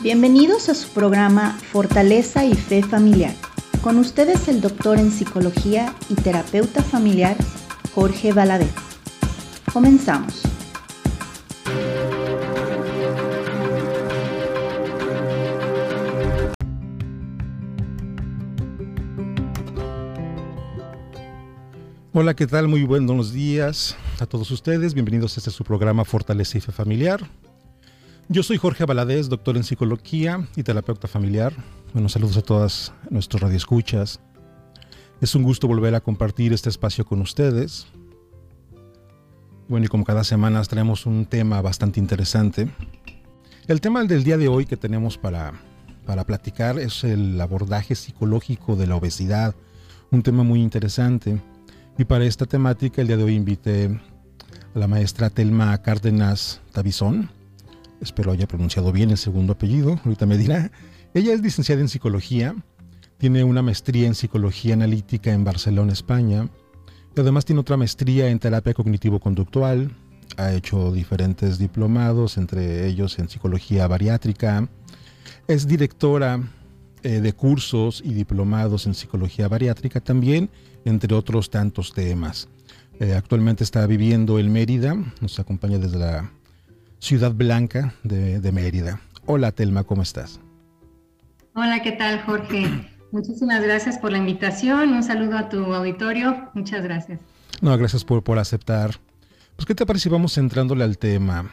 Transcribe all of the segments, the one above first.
Bienvenidos a su programa Fortaleza y Fe Familiar. Con ustedes el doctor en psicología y terapeuta familiar Jorge Valadez. Comenzamos. Hola, ¿qué tal? Muy buenos días a todos ustedes. Bienvenidos a este su programa Fortaleza y Fe Familiar. Yo soy Jorge Valadez, doctor en psicología y terapeuta familiar. Bueno, saludos a todas nuestros radioescuchas. Es un gusto volver a compartir este espacio con ustedes. Bueno, y como cada semana traemos un tema bastante interesante. El tema del día de hoy que tenemos para, para platicar es el abordaje psicológico de la obesidad. Un tema muy interesante y para esta temática, el día de hoy invité a la maestra Telma Cárdenas Tabizón. Espero haya pronunciado bien el segundo apellido, ahorita me dirá. Ella es licenciada en psicología, tiene una maestría en psicología analítica en Barcelona, España, y además tiene otra maestría en terapia cognitivo-conductual. Ha hecho diferentes diplomados, entre ellos en psicología bariátrica. Es directora eh, de cursos y diplomados en psicología bariátrica también entre otros tantos temas. Eh, actualmente está viviendo en Mérida, nos acompaña desde la Ciudad Blanca de, de Mérida. Hola Telma, ¿cómo estás? Hola, ¿qué tal Jorge? Muchísimas gracias por la invitación, un saludo a tu auditorio, muchas gracias. No, gracias por, por aceptar. Pues, ¿qué te parece si vamos entrándole al tema?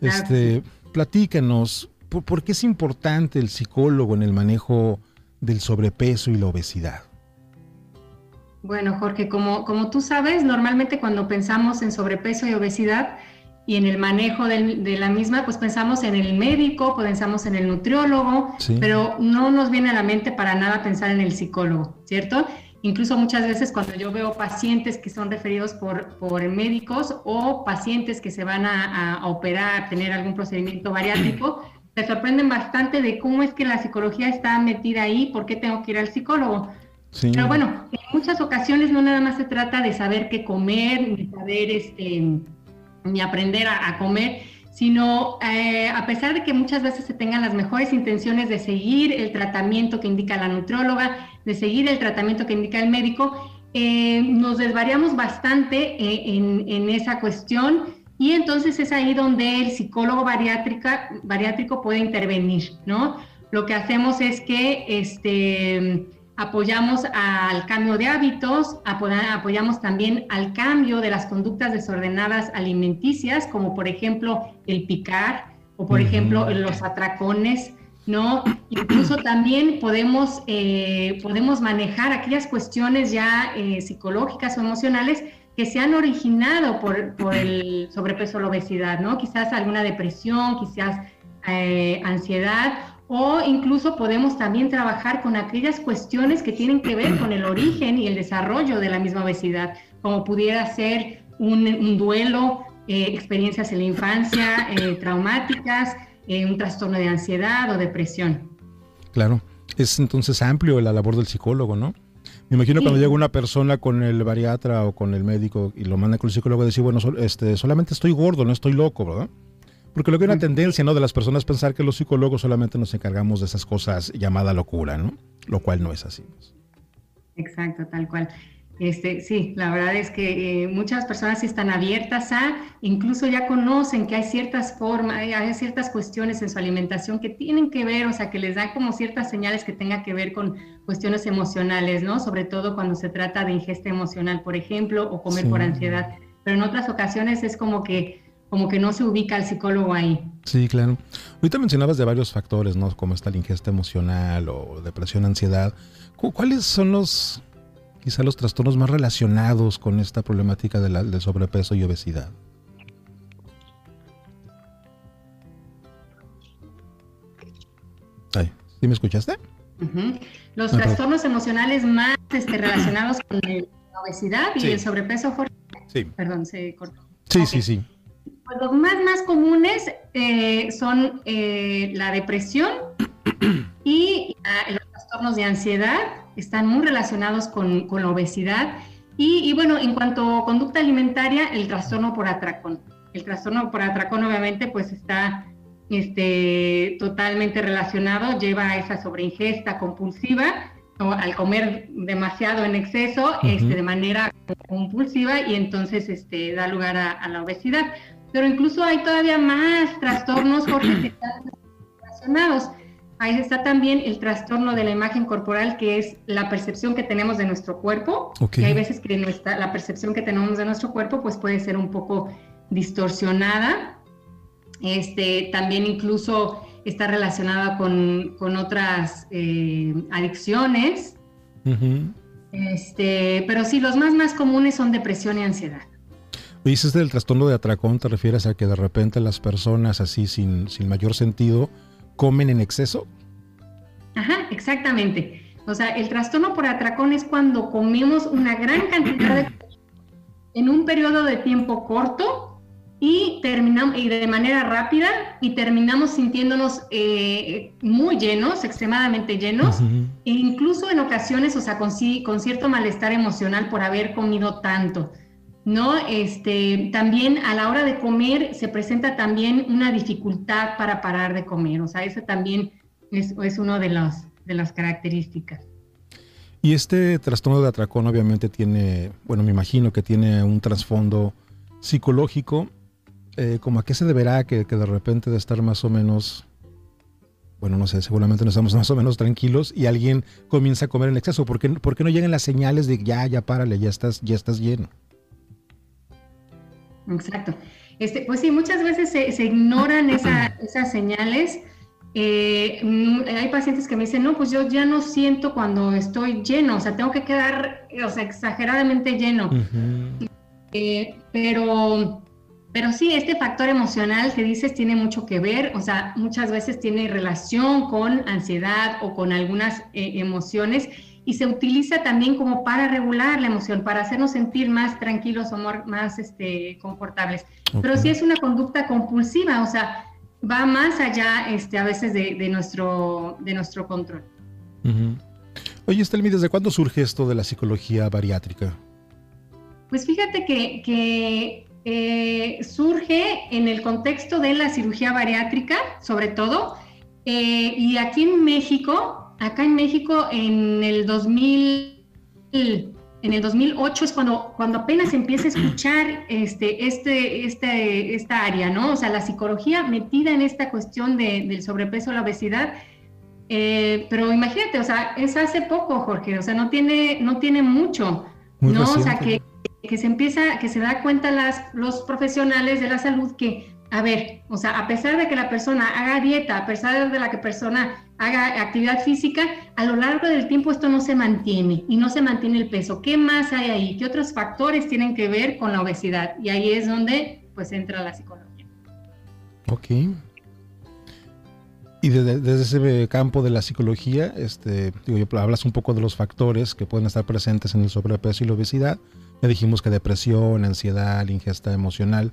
Este, platícanos, ¿por, ¿por qué es importante el psicólogo en el manejo del sobrepeso y la obesidad? Bueno, Jorge, como, como tú sabes, normalmente cuando pensamos en sobrepeso y obesidad y en el manejo de la misma, pues pensamos en el médico, pensamos en el nutriólogo, pero no nos viene a la mente para nada pensar en el psicólogo, ¿cierto? Incluso muchas veces cuando yo veo pacientes que son referidos por, por médicos o pacientes que se van a, a operar, a tener algún procedimiento bariátrico, se sorprenden bastante de cómo es que la psicología está metida ahí, por qué tengo que ir al psicólogo. Pero bueno, en muchas ocasiones no nada más se trata de saber qué comer, ni saber este, ni aprender a, comer, sino eh, a pesar de que muchas veces se tengan las mejores intenciones de seguir el tratamiento que indica la nutrióloga, de seguir el tratamiento que indica el médico, eh, nos desvariamos bastante eh, en, en, esa cuestión y entonces es ahí donde el psicólogo bariátrica, bariátrico puede intervenir, ¿no? Lo que hacemos es que este apoyamos al cambio de hábitos, apoyamos también al cambio de las conductas desordenadas alimenticias, como por ejemplo el picar o por ejemplo los atracones, ¿no? Incluso también podemos, eh, podemos manejar aquellas cuestiones ya eh, psicológicas o emocionales que se han originado por, por el sobrepeso o la obesidad, ¿no? Quizás alguna depresión, quizás eh, ansiedad o incluso podemos también trabajar con aquellas cuestiones que tienen que ver con el origen y el desarrollo de la misma obesidad, como pudiera ser un, duelo, eh, experiencias en la infancia eh, traumáticas, eh, un trastorno de ansiedad o depresión. Claro, es entonces amplio la labor del psicólogo, ¿no? Me imagino cuando llega una persona con el bariatra o con el médico y lo manda con el psicólogo, decir, bueno, este, solamente estoy gordo, no estoy loco, ¿verdad? Porque lo que hay una tendencia, ¿no? De las personas pensar que los psicólogos solamente nos encargamos de esas cosas llamada locura, ¿no? Lo cual no es así. Exacto, tal cual. Este, sí, la verdad es que eh, muchas personas están abiertas a, incluso ya conocen que hay ciertas formas, hay ciertas cuestiones en su alimentación que tienen que ver, o sea, que les dan como ciertas señales que tengan que ver con cuestiones emocionales, ¿no? Sobre todo cuando se trata de ingesta emocional, por ejemplo, o comer por ansiedad. Pero en otras ocasiones es como que como que no se ubica el psicólogo ahí. Sí, claro. Ahorita mencionabas de varios factores, ¿no? Como está la ingesta emocional o depresión, ansiedad. ¿Cuáles son los, quizá los trastornos más relacionados con esta problemática de la, del sobrepeso y obesidad? Ay, ¿Sí me escuchaste? Los trastornos emocionales más este, relacionados con la obesidad y el sobrepeso, Sí. Perdón, se cortó. Sí, sí, sí. Pues los más, más comunes eh, son eh, la depresión y los trastornos de ansiedad, están muy relacionados con, con la obesidad. Y, y, bueno, en cuanto a conducta alimentaria, el trastorno por atracón. El trastorno por atracón obviamente pues está este, totalmente relacionado, lleva a esa sobreingesta compulsiva o al comer demasiado en exceso este, de manera compulsiva y entonces este, da lugar a, la obesidad. Pero incluso hay todavía más trastornos, Jorge, que están relacionados. Ahí está también el trastorno de la imagen corporal, que es la percepción que tenemos de nuestro cuerpo. Que hay veces que nuestra, la percepción que tenemos de nuestro cuerpo pues puede ser un poco distorsionada. Este, también incluso está relacionada con, otras eh, adicciones. este, pero sí, los más, más comunes son depresión y ansiedad. Dices del trastorno de atracón, ¿te refieres a que de repente las personas así sin, sin mayor sentido comen en exceso? Ajá, exactamente. O sea, el trastorno por atracón es cuando comemos una gran cantidad de en un periodo de tiempo corto y terminamos y de manera rápida y terminamos sintiéndonos eh, muy llenos, extremadamente llenos, e incluso en ocasiones, o sea, con, con cierto malestar emocional por haber comido tanto. ¿No? Este, también a la hora de comer se presenta también una dificultad para parar de comer, o sea, eso también es, es una de, de las características. Y este trastorno de atracón obviamente tiene, bueno, me imagino que tiene un trasfondo psicológico, eh, como a qué se deberá que, de repente de estar más o menos, bueno, no sé, seguramente no estamos más o menos tranquilos y alguien comienza a comer en exceso, ¿por qué, por qué no llegan las señales de ya, ya párale, ya estás, ya estás lleno? Exacto. Este, pues sí, muchas veces se, ignoran esas señales. Eh, mm, hay pacientes que me dicen, no, pues yo ya no siento cuando estoy lleno, o sea, tengo que quedar, o sea, exageradamente lleno. Eh, pero, pero sí, este factor emocional que dices tiene mucho que ver, o sea, muchas veces tiene relación con ansiedad o con algunas eh, emociones y se utiliza también como para regular la emoción, para hacernos sentir más tranquilos o más este, confortables. Pero sí es una conducta compulsiva, o sea, va más allá este, a veces de, nuestro, de nuestro control. Oye, Estelmi, ¿desde cuándo surge esto de la psicología bariátrica? Pues fíjate que, eh, surge en el contexto de la cirugía bariátrica, sobre todo, eh, y aquí en México acá en México en el 2000, en el 2008 es cuando, cuando apenas empieza a escuchar este, este, este, esta área, ¿no? O sea, la psicología metida en esta cuestión del sobrepeso, la obesidad. Eh, pero imagínate, o sea, es hace poco, Jorge, o sea, no tiene, no tiene mucho, ¿no? O sea, que, que, se empieza, que se da cuenta las, los profesionales de la salud que a ver, o sea, a pesar de que la persona haga dieta, a pesar de la que persona haga actividad física, a lo largo del tiempo esto no se mantiene y no se mantiene el peso. ¿Qué más hay ahí? ¿Qué otros factores tienen que ver con la obesidad? Y ahí es donde pues entra la psicología. Ok. Y desde, ese campo de la psicología, este, digo, hablas un poco de los factores que pueden estar presentes en el sobrepeso y la obesidad. Ya dijimos que depresión, ansiedad, ingesta emocional.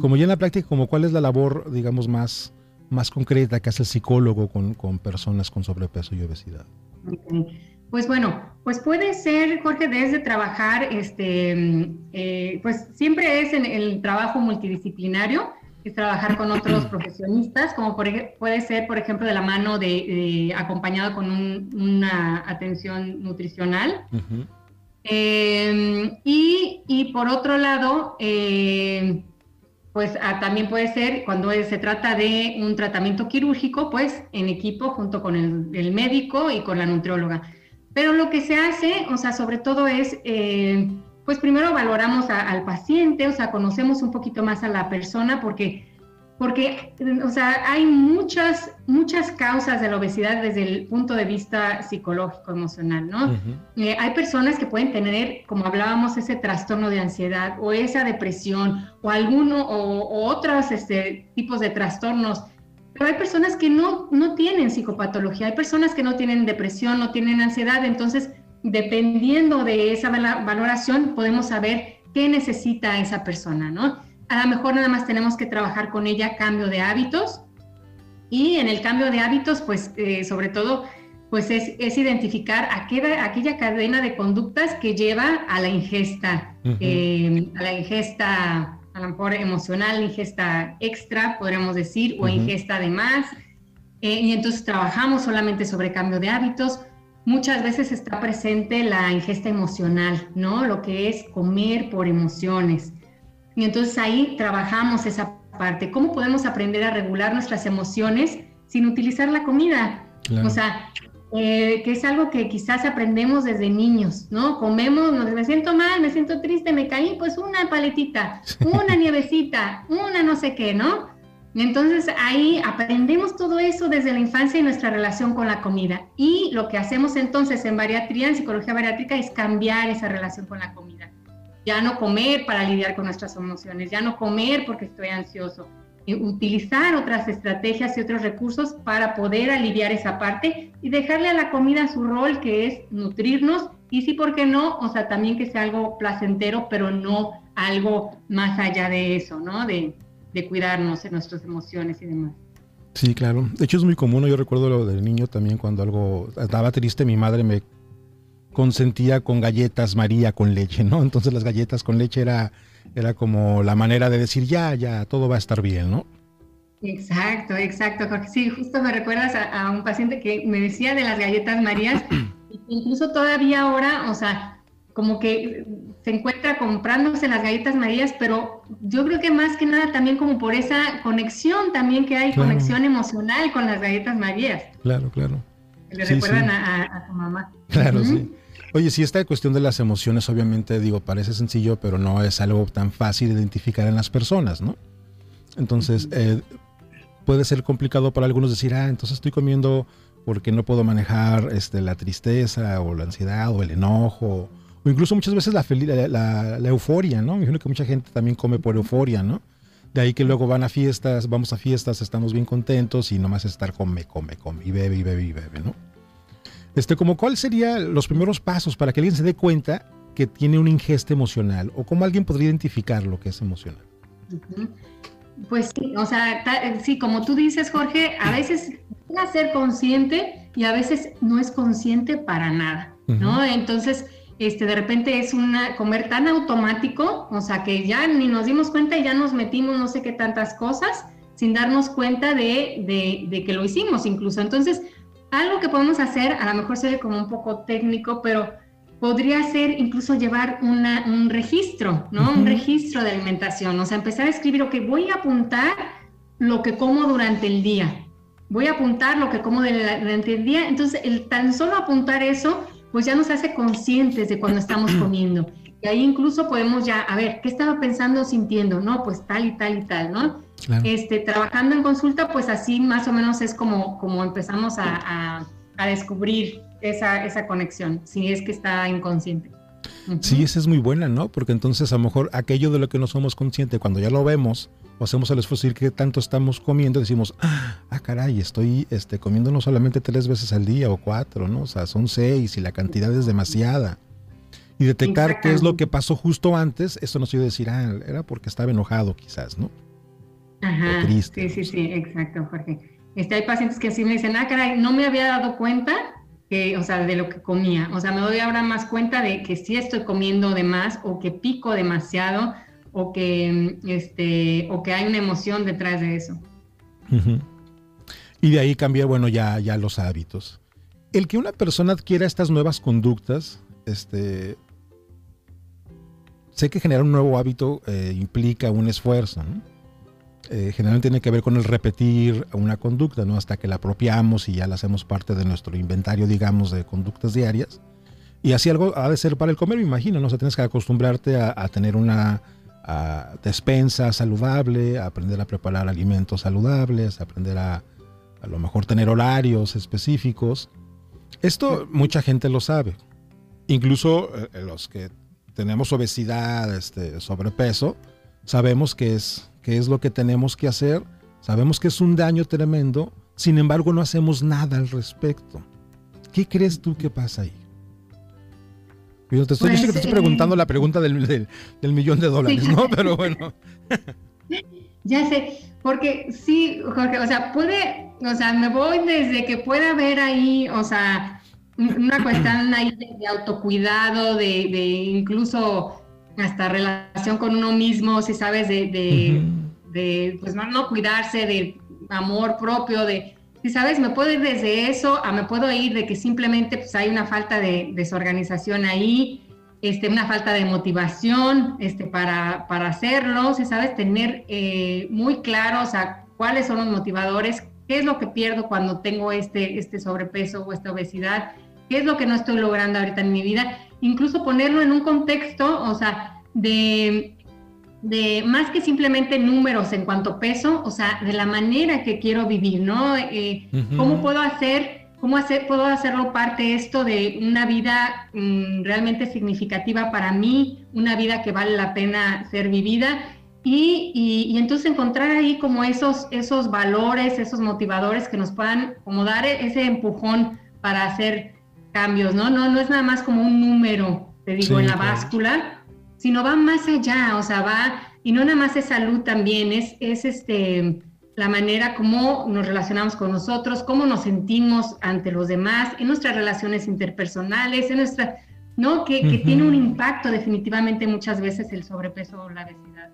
Como ya en la práctica, como cuál es la labor, digamos, más, más concreta que hace el psicólogo con, con personas con sobrepeso y obesidad. Pues bueno, pues puede ser, Jorge, desde trabajar, este, eh, pues siempre es en el trabajo multidisciplinario, es trabajar con otros profesionistas, como por, puede ser, por ejemplo, de la mano de, acompañado con una atención nutricional. Em, y, por otro lado, eh, pues ah, también puede ser cuando se trata de un tratamiento quirúrgico, pues en equipo junto con el, médico y con la nutrióloga. Pero lo que se hace, o sea, sobre todo es, eh, pues primero valoramos al paciente, o sea, conocemos un poquito más a la persona porque porque, o sea, hay muchas, muchas causas de la obesidad desde el punto de vista psicológico, emocional, ¿no? Eh, hay personas que pueden tener, como hablábamos, ese trastorno de ansiedad o esa depresión o alguno o, otros este, tipos de trastornos. Pero hay personas que no, no tienen psicopatología, hay personas que no tienen depresión, no tienen ansiedad, entonces, dependiendo de esa valoración, podemos saber qué necesita esa persona, ¿no? A lo mejor nada más tenemos que trabajar con ella cambio de hábitos y en el cambio de hábitos, pues eh, sobre todo, pues es, identificar aquella, aquella, cadena de conductas que lleva a la ingesta, eh, a la ingesta a lo mejor emocional, ingesta extra, podríamos decir, o ingesta de más. Eh, y entonces trabajamos solamente sobre cambio de hábitos. Muchas veces está presente la ingesta emocional, ¿no? Lo que es comer por emociones. Y entonces ahí trabajamos esa parte. ¿Cómo podemos aprender a regular nuestras emociones sin utilizar la comida? O sea, eh, que es algo que quizás aprendemos desde niños, ¿no? Comemos, me siento mal, me siento triste, me caí, pues una paletita, una nievecita, una no sé qué, ¿no? Entonces ahí aprendemos todo eso desde la infancia y nuestra relación con la comida. Y lo que hacemos entonces en bariatría, en psicología bariátrica, es cambiar esa relación con la comida. Ya no comer para lidiar con nuestras emociones, ya no comer porque estoy ansioso, utilizar otras estrategias y otros recursos para poder aliviar esa parte y dejarle a la comida su rol que es nutrirnos y sí, ¿por qué no? O sea, también que sea algo placentero, pero no algo más allá de eso, ¿no? De, de cuidarnos en nuestras emociones y demás. Sí, claro. De hecho es muy común, yo recuerdo lo del niño también cuando algo estaba triste, mi madre me consentía con galletas María con leche, ¿no? Entonces las galletas con leche era era como la manera de decir, ya, ya, todo va a estar bien, ¿no? Exacto, exacto, Jorge. Sí, justo me recuerdas a, un paciente que me decía de las galletas Marías, incluso todavía ahora, o sea, como que se encuentra comprándose las galletas Marías, pero yo creo que más que nada también como por esa conexión también que hay, conexión emocional con las galletas Marías. Claro, claro. Le recuerdan A, a, su mamá. Claro, sí. Oye, si esta cuestión de las emociones, obviamente, digo, parece sencillo, pero no es algo tan fácil de identificar en las personas, ¿no? Entonces, eh, puede ser complicado para algunos decir, ah, entonces estoy comiendo porque no puedo manejar este, la tristeza o la ansiedad o el enojo, o incluso muchas veces la, la, la, euforia, ¿no? Me imagino que mucha gente también come por euforia, ¿no? De ahí que luego van a fiestas, vamos a fiestas, estamos bien contentos y nomás estar come, come, come, y bebe, y bebe, y bebe, ¿no? Este, como cuál serían los primeros pasos para que alguien se dé cuenta que tiene una ingesta emocional o cómo alguien podría identificar lo que es emocional. Pues sí, o sea, sí, como tú dices, Jorge, a veces a ser consciente y a veces no es consciente para nada, ¿no? Entonces, este, de repente es una comer tan automático, o sea, que ya ni nos dimos cuenta y ya nos metimos no sé qué tantas cosas sin darnos cuenta de, de, de que lo hicimos incluso. Entonces, algo que podemos hacer, a lo mejor se ve como un poco técnico, pero podría ser incluso llevar un registro, ¿no? Un registro de alimentación, o sea, empezar a escribir, ok, voy a apuntar lo que como durante el día, voy a apuntar lo que como durante el día, entonces el tan solo apuntar eso, pues ya nos hace conscientes de cuando estamos comiendo. Y ahí incluso podemos ya, a ver, ¿qué estaba pensando, sintiendo? No, pues tal y tal y tal, ¿no? Este, trabajando en consulta, pues así más o menos es como, como empezamos a, descubrir esa, esa, conexión, si es que está inconsciente. Sí, esa es muy buena, ¿no? Porque entonces a lo mejor aquello de lo que no somos conscientes, cuando ya lo vemos o hacemos el esfuerzo de decir que tanto estamos comiendo, decimos, ah, caray, estoy este, comiendo no solamente tres veces al día o cuatro, ¿no? O sea, son seis y la cantidad es demasiada. Y detectar qué es lo que pasó justo antes, eso nos iba a decir, ah, era porque estaba enojado quizás, ¿no? Ajá, Sí, sí, sí, exacto, Jorge. Este, hay pacientes que así me dicen, ah, caray, no me había dado cuenta que, o sea, de lo que comía. O sea, me doy ahora más cuenta de que sí estoy comiendo de más o que pico demasiado o que, este, o que hay una emoción detrás de eso. Y de ahí cambiar, bueno, ya, ya los hábitos. El que una persona adquiera estas nuevas conductas, este, sé que generar un nuevo hábito eh, implica un esfuerzo, ¿no? Eh, generalmente tiene que ver con el repetir una conducta, ¿no? Hasta que la apropiamos y ya la hacemos parte de nuestro inventario, digamos, de conductas diarias. Y así algo ha de ser para el comer, me imagino, ¿no? O sea, tienes que acostumbrarte a, tener una despensa saludable, a aprender a preparar alimentos saludables, a aprender a a lo mejor tener horarios específicos. Esto mucha gente lo sabe. Incluso eh, los que tenemos obesidad, este, sobrepeso, sabemos que es qué es lo que tenemos que hacer, sabemos que es un daño tremendo, sin embargo no hacemos nada al respecto. ¿Qué crees tú que pasa ahí? Yo te estoy, pues, preguntando la pregunta del, millón de dólares, ¿no? Pero bueno. Ya sé, porque sí, Jorge, o sea, puede, o sea, me voy desde que pueda haber ahí, o sea, una cuestión ahí de, autocuidado, de, de incluso hasta relación con uno mismo, si sabes, de, de, pues no, cuidarse, de amor propio, de, si sabes, me puedo ir desde eso a me puedo ir de que simplemente pues hay una falta de desorganización ahí, este, una falta de motivación este, para, para hacerlo, si sabes, tener eh, muy claros a cuáles son los motivadores, qué es lo que pierdo cuando tengo este, este sobrepeso o esta obesidad, qué es lo que no estoy logrando ahorita en mi vida, incluso ponerlo en un contexto, o sea, de, de más que simplemente números en cuanto a peso, o sea, de la manera que quiero vivir, ¿no? Eh, ¿Cómo puedo hacer, cómo hacer, puedo hacerlo parte esto de una vida mm, realmente significativa para mí, una vida que vale la pena ser vivida? Y, y, entonces encontrar ahí como esos, esos valores, esos motivadores que nos puedan como dar ese empujón para hacer cambios, ¿no? No, no es nada más como un número, te digo, en la báscula, sino va más allá, o sea, va, y no nada más es salud también, es, es este, la manera como nos relacionamos con nosotros, cómo nos sentimos ante los demás, en nuestras relaciones interpersonales, en nuestra, ¿no? Que, que tiene un impacto definitivamente muchas veces el sobrepeso o la obesidad.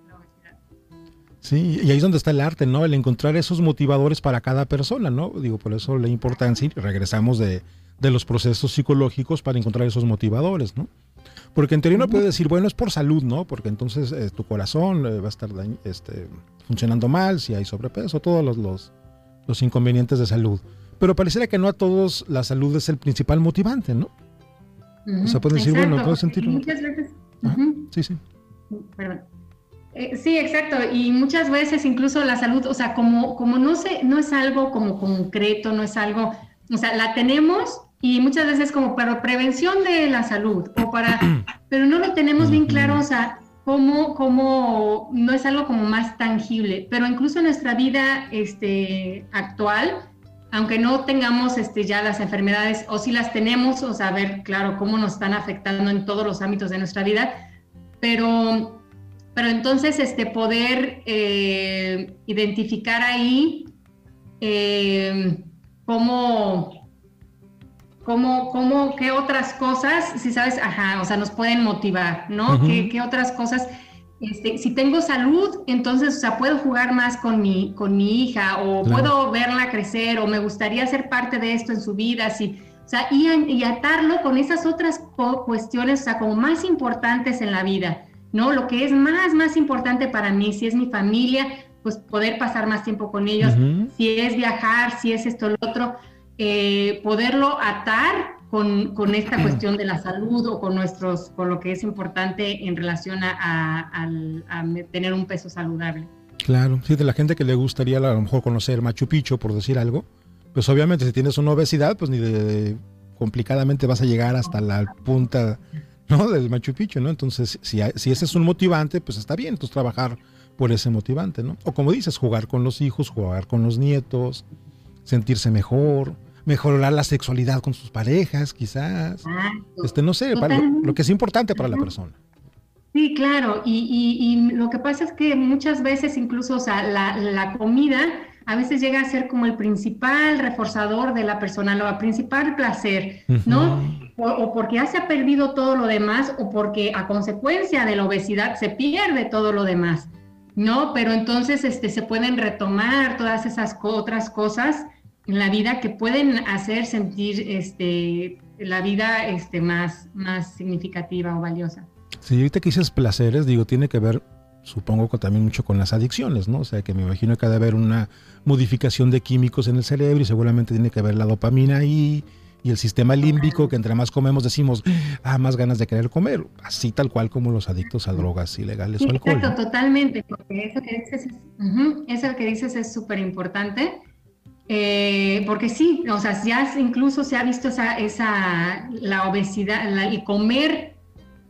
Sí, y ahí es donde está el arte, ¿no? El encontrar esos motivadores para cada persona, ¿no? Digo, por eso la importancia, y regresamos de, los procesos psicológicos para encontrar esos motivadores, ¿no? Porque en teoría uno puede decir, bueno, es por salud, ¿no? Porque entonces eh, tu corazón eh, va a estar este, funcionando mal, si hay sobrepeso, todos los, los, inconvenientes de salud. Pero pareciera que no a todos la salud es el principal motivante, ¿no? O sea, pueden decir, bueno, puedo sentir... Muchas veces... Sí, sí. Perdón. Eh, sí, exacto. Y muchas veces incluso la salud, o sea, como, como no, se, no es algo como concreto, no es algo, o sea, la tenemos y muchas veces como para prevención de la salud o para, pero no lo tenemos bien claro, o sea, cómo, cómo no es algo como más tangible, pero incluso en nuestra vida este, actual, aunque no tengamos este, ya las enfermedades o si las tenemos, o sea, ver, claro, cómo nos están afectando en todos los ámbitos de nuestra vida, pero pero entonces, este, poder eh, identificar ahí eh, cómo, cómo, cómo, qué otras cosas, si sabes, ajá, o sea, nos pueden motivar, ¿no? ¿Qué, otras cosas? Este, si tengo salud, entonces, o sea, puedo jugar más con mi, con mi hija o puedo verla crecer o me gustaría ser parte de esto en su vida, si, o sea, y, y atarlo con esas otras cuestiones, o sea, como más importantes en la vida. ¿no? Lo que es más, más importante para mí, si es mi familia, pues poder pasar más tiempo con ellos, si es viajar, si es esto, lo otro, eh, poderlo atar con, con, esta cuestión de la salud o con nuestros, con lo que es importante en relación a, tener un peso saludable. Claro, sí, de la gente que le gustaría a lo mejor conocer Machu Picchu, por decir algo, pues obviamente si tienes una obesidad, pues ni de complicadamente vas a llegar hasta la punta ¿no? Del Machu Picchu, ¿no? Entonces, si, si ese es un motivante, pues está bien, entonces trabajar por ese motivante, ¿no? O como dices, jugar con los hijos, jugar con los nietos, sentirse mejor, mejorar la sexualidad con sus parejas, quizás. Este, no sé, lo, que es importante para la persona. Sí, claro, y, y, lo que pasa es que muchas veces incluso, o sea, la, la comida a veces llega a ser como el principal reforzador de la persona, lo principal placer, ¿no? O, porque ya se ha perdido todo lo demás o porque a consecuencia de la obesidad se pierde todo lo demás, ¿no? Pero entonces este, se pueden retomar todas esas otras cosas en la vida que pueden hacer sentir este, la vida este, más, más significativa o valiosa. Sí, ahorita que dices placeres, digo, tiene que ver supongo que también mucho con las adicciones, ¿no? O sea, que me imagino que ha de haber una modificación de químicos en el cerebro y seguramente tiene que haber la dopamina y el sistema límbico, que entre más comemos decimos, ah, más ganas de querer comer, así tal cual como los adictos a drogas ilegales o alcohol. Exacto, totalmente, porque eso que dices es, es súper importante. Eh, porque sí, o sea, ya incluso se ha visto esa, esa la obesidad, la, el comer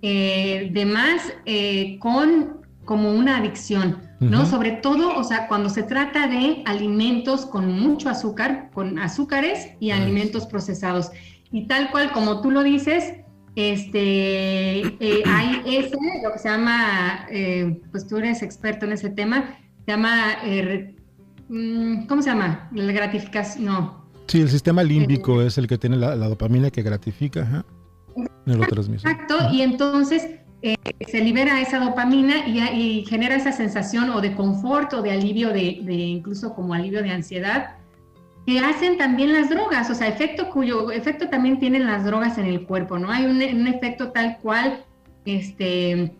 eh, de más eh, con como una adicción, ¿no? Sobre todo, o sea, cuando se trata de alimentos con mucho azúcar, con azúcares y alimentos procesados. Y tal cual como tú lo dices, este, eh, hay ese, lo que se llama, eh, pues tú eres experto en ese tema, se llama, eh, mm, ¿cómo se llama? La gratificación, no. Sí, el sistema límbico es el que tiene la, dopamina que gratifica, Exacto, y entonces eh, se libera esa dopamina y, genera esa sensación o de confort o de alivio, de, incluso como alivio de ansiedad, que hacen también las drogas, o sea, efecto cuyo efecto también tienen las drogas en el cuerpo, ¿no? Hay un, efecto tal cual este, en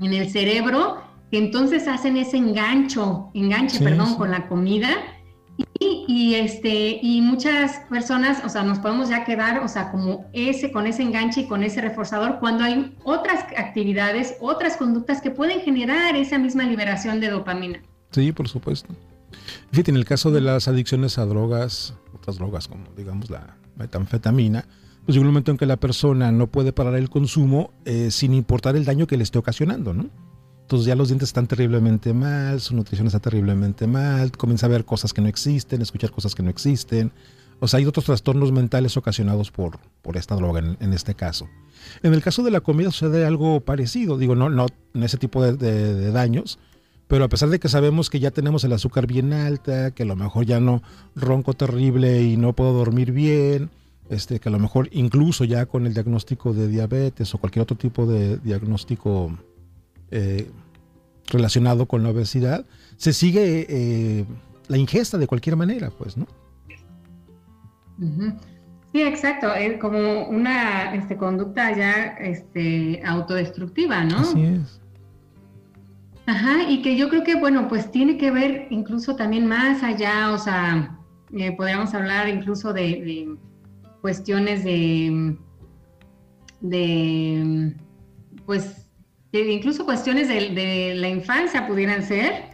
el cerebro que entonces hacen ese engancho, enganche, perdón, con la comida y, este, y muchas personas, o sea, nos podemos ya quedar, o sea, como ese, con ese enganche y con ese reforzador, cuando hay otras actividades, otras conductas que pueden generar esa misma liberación de dopamina. Sí, por supuesto. En el caso de las adicciones a drogas, otras drogas como, digamos, la metanfetamina, pues llega un momento en que la persona no puede parar el consumo eh, sin importar el daño que le esté ocasionando, ¿no? Entonces ya los dientes están terriblemente mal, su nutrición está terriblemente mal, comienza a ver cosas que no existen, escuchar cosas que no existen. O sea, hay otros trastornos mentales ocasionados por, por esta droga en, este caso. En el caso de la comida sucede algo parecido, digo, no, no ese tipo de, daños, pero a pesar de que sabemos que ya tenemos el azúcar bien alta, que a lo mejor ya no ronco terrible y no puedo dormir bien, este, que a lo mejor incluso ya con el diagnóstico de diabetes o cualquier otro tipo de diagnóstico eh, relacionado con la obesidad, se sigue eh, la ingesta de cualquier manera, pues, ¿no? Sí, exacto, es como una este, conducta ya este, autodestructiva, ¿no? Así es. Ajá, y que yo creo que, bueno, pues tiene que ver incluso también más allá, o sea, eh, podríamos hablar incluso de, cuestiones de, de, pues, incluso cuestiones de, la infancia pudieran ser,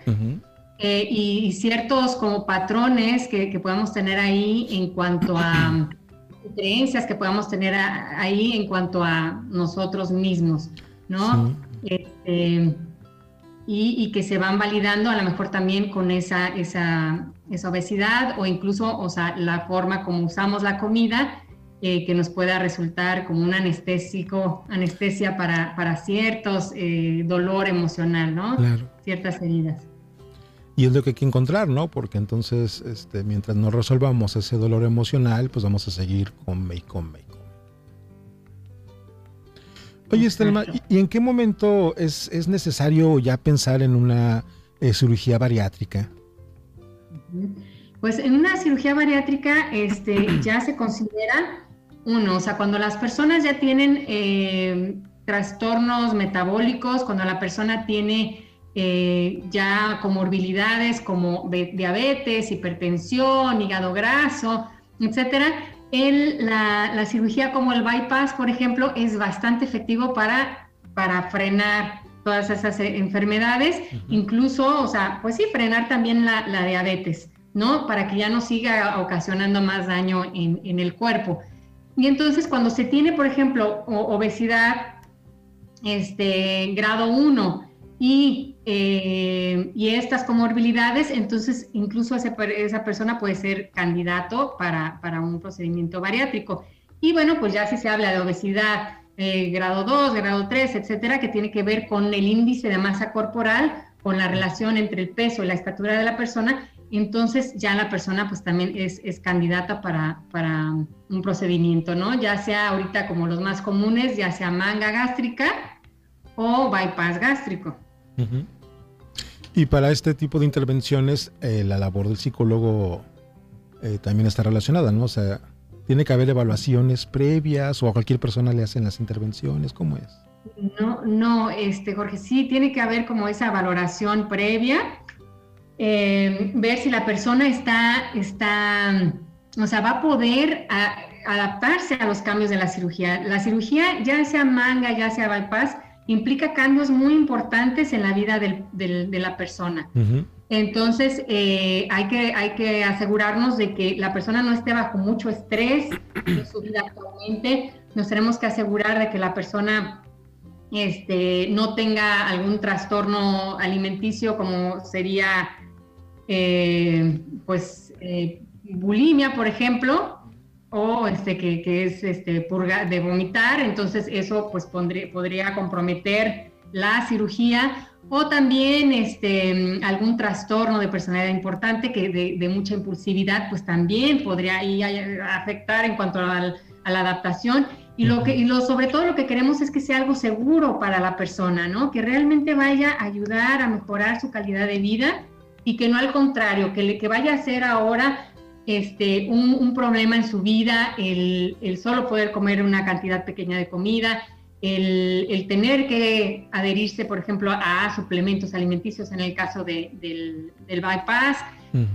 eh, y, ciertos como patrones que, que, podamos tener ahí en cuanto a creencias que podamos tener ahí en cuanto a nosotros mismos, ¿no? Este, y, que se van validando a lo mejor también con esa, esa, esa obesidad o incluso, o sea, la forma como usamos la comida eh, que nos pueda resultar como un anestésico, anestesia para, para ciertos eh, dolor emocional, ¿no? Ciertas heridas. Y es lo que hay que encontrar, ¿no? Porque entonces, este, mientras no resolvamos ese dolor emocional, pues vamos a seguir con y con y Oye, Estelma, ¿y en qué momento es, es necesario ya pensar en una eh, cirugía bariátrica? Pues en una cirugía bariátrica este, ya se considera uno, o sea, cuando las personas ya tienen eh, trastornos metabólicos, cuando la persona tiene eh, ya comorbilidades como diabetes, hipertensión, hígado graso, etcétera, la, cirugía como el bypass, por ejemplo, es bastante efectivo para, para frenar todas esas eh, enfermedades, incluso, o sea, pues sí, frenar también la, diabetes, ¿no? Para que ya no siga ocasionando más daño en, en el cuerpo. Y entonces cuando se tiene, por ejemplo, obesidad este, grado 1 y, eh, y estas comorbilidades, entonces incluso esa persona puede ser candidato para, para, un procedimiento bariátrico. Y bueno, pues ya si se habla de obesidad eh, grado 2, grado 3, etcétera, que tiene que ver con el índice de masa corporal, con la relación entre el peso y la estatura de la persona, entonces ya la persona pues también es, candidata para, para, un procedimiento, ¿no? Ya sea ahorita como los más comunes, ya sea manga gástrica o bypass gástrico. Y para este tipo de intervenciones, eh, la labor del psicólogo eh, también está relacionada, ¿no? O sea, tiene que haber evaluaciones previas o a cualquier persona le hacen las intervenciones, ¿cómo es? No, no, este, Jorge, sí tiene que haber como esa valoración previa eh, ver si la persona está, está, o sea, va a poder adaptarse a los cambios de la cirugía. La cirugía, ya sea manga, ya sea bypass, implica cambios muy importantes en la vida de la persona. Entonces, eh, hay, que, hay que asegurarnos de que la persona no esté bajo mucho estrés en su vida actualmente. Nos tenemos que asegurar de que la persona este, no tenga algún trastorno alimenticio como sería eh, pues eh, bulimia, por ejemplo, o este que, es este purga de vomitar, entonces eso pues podría comprometer la cirugía o también este, algún trastorno de personalidad importante que de, mucha impulsividad, pues también podría afectar en cuanto a la adaptación Y, lo que, y lo, sobre todo lo que queremos es que sea algo seguro para la persona, ¿no? Que realmente vaya a ayudar a mejorar su calidad de vida y que no al contrario, que, le, que vaya a ser ahora este, un, problema en su vida el, el, solo poder comer una cantidad pequeña de comida, el, el, tener que adherirse, por ejemplo, a suplementos alimenticios en el caso de, del, del, bypass.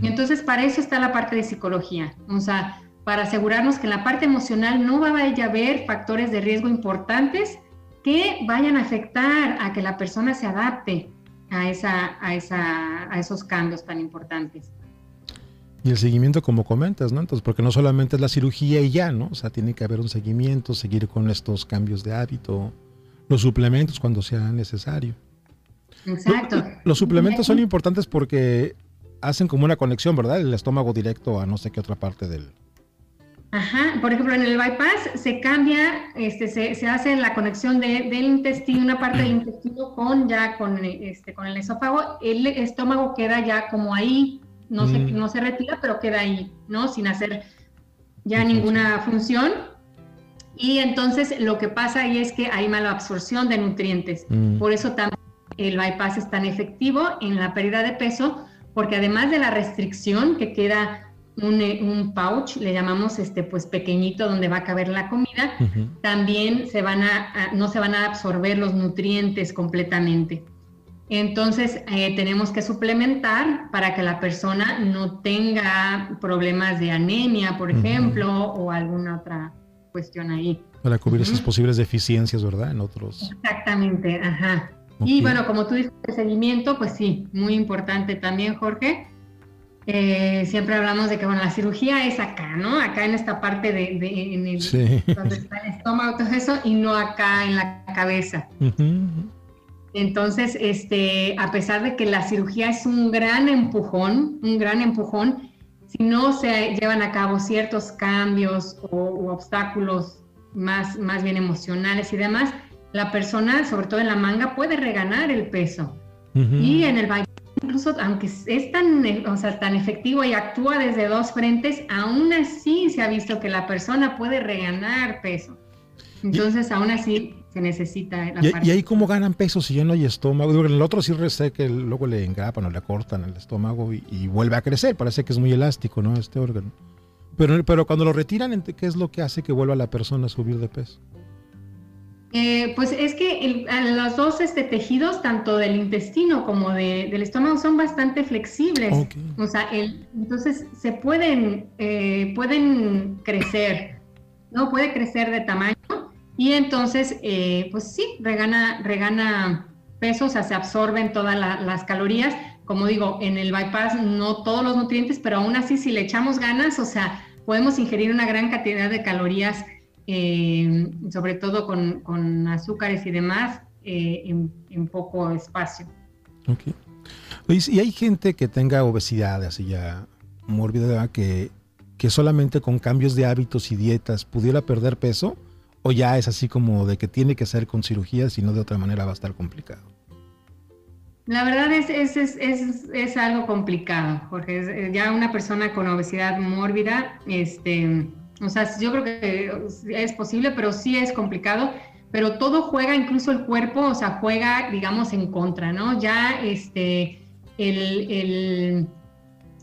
Y entonces para eso está la parte de psicología, o sea, para asegurarnos que en la parte emocional no va a haber factores de riesgo importantes que vayan a afectar a que la persona se adapte a, esa, a, esa, a esos cambios tan importantes. Y el seguimiento, como comentas, ¿no? Entonces, porque no solamente es la cirugía y ya, ¿no? O sea, tiene que haber un seguimiento, seguir con estos cambios de hábito, los suplementos cuando sea necesario. Exacto. Los, suplementos son importantes porque hacen como una conexión, ¿verdad? El estómago directo a no sé qué otra parte del... Ajá, por ejemplo, en el bypass se cambia, este, se, se hace la conexión de, del intestino, una parte del intestino con ya con, este, con el esófago, el estómago queda ya como ahí no, se, mm. no se retira, pero queda ahí, ¿no? Sin hacer ya ninguna función. Y entonces lo que pasa ahí es que hay mala absorción de nutrientes. Mm. Por eso también el bypass es tan efectivo en la pérdida de peso, porque además de la restricción que queda un, un, pouch, le llamamos este, pues pequeñito donde va a caber la comida, también se van a, no se van a absorber los nutrientes completamente. Entonces, eh, tenemos que suplementar para que la persona no tenga problemas de anemia, por ejemplo, o alguna otra cuestión ahí. Para cubrir esas posibles deficiencias, ¿verdad? En otros. Exactamente, ajá. Y bueno, como tú dices, el seguimiento, pues sí, muy importante también, Jorge. Eh, siempre hablamos de que, bueno, la cirugía es acá, ¿no? Acá en esta parte de, en el, donde está el estómago, todo eso, y no acá en la cabeza. Entonces, este, a pesar de que la cirugía es un gran empujón, un gran empujón, si no se llevan a cabo ciertos cambios o, obstáculos más, más bien emocionales y demás, la persona, sobre todo en la manga, puede reganar el peso. Y en el incluso aunque es tan, o sea, tan efectivo y actúa desde dos frentes, aún así se ha visto que la persona puede reganar peso. Entonces, aún así, se necesita. La ¿Y, ¿Y, ahí cómo ganan peso si ya no hay estómago? el otro sí que luego le engrapan o le cortan el estómago y, vuelve a crecer. Parece que es muy elástico, ¿no? Este órgano. Pero, pero cuando lo retiran, ¿qué es lo que hace que vuelva la persona a subir de peso? Eh, pues es que los dos este, tejidos, tanto del intestino como del estómago, son bastante flexibles. O sea, el, entonces se pueden, eh, pueden crecer, ¿no? Puede crecer de tamaño y entonces, eh, pues sí, regana, regana peso, o sea, se absorben todas las calorías. Como digo, en el bypass no todos los nutrientes, pero aún así si le echamos ganas, o sea, podemos ingerir una gran cantidad de calorías, eh, sobre todo con, azúcares y demás, eh, en, poco espacio. Ok. y hay gente que tenga obesidad, así ya mórbida, que, que solamente con cambios de hábitos y dietas pudiera perder peso ¿O ya es así como de que tiene que ser con cirugía, si no de otra manera va a estar complicado? La verdad es, es, es, es algo complicado, porque eh, ya una persona con obesidad mórbida, este, o sea, yo creo que es posible, pero sí es complicado, pero todo juega, incluso el cuerpo, o sea, juega, digamos, en contra, ¿no? Ya este, el, el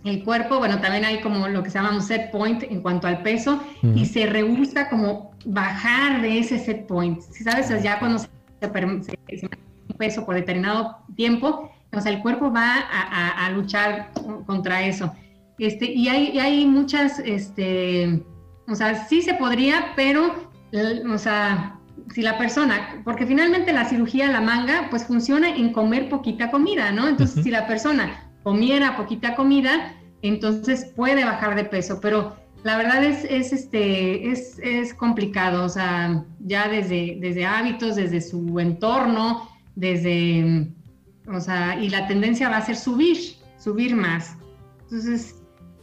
el cuerpo, bueno, también hay como lo que se llama un set point en cuanto al peso y se rehúsa como bajar de ese set point. Si sabes, ya cuando se, se, un peso por determinado tiempo, o sea, el cuerpo va a, luchar contra eso. Este, y hay, hay muchas, este, o sea, sí se podría, pero, o sea, si la persona, porque finalmente la cirugía, la manga, pues funciona en comer poquita comida, ¿no? Entonces, si la persona comiera poquita comida, entonces puede bajar de peso, pero la verdad es, es, este, es, es complicado, o sea, ya desde, desde hábitos, desde su entorno, desde, o sea, y la tendencia va a ser subir, subir más. Entonces,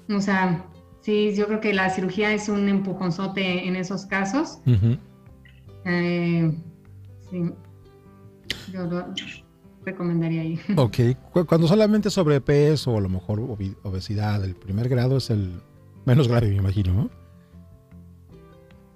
o sea, sí, yo creo que la cirugía es un empujonzote en esos casos. Eh, sí, yo lo recomendaría ahí. Ok, cuando solamente sobrepeso o a lo mejor obesidad, el primer grado es el menos grave, me imagino, ¿no?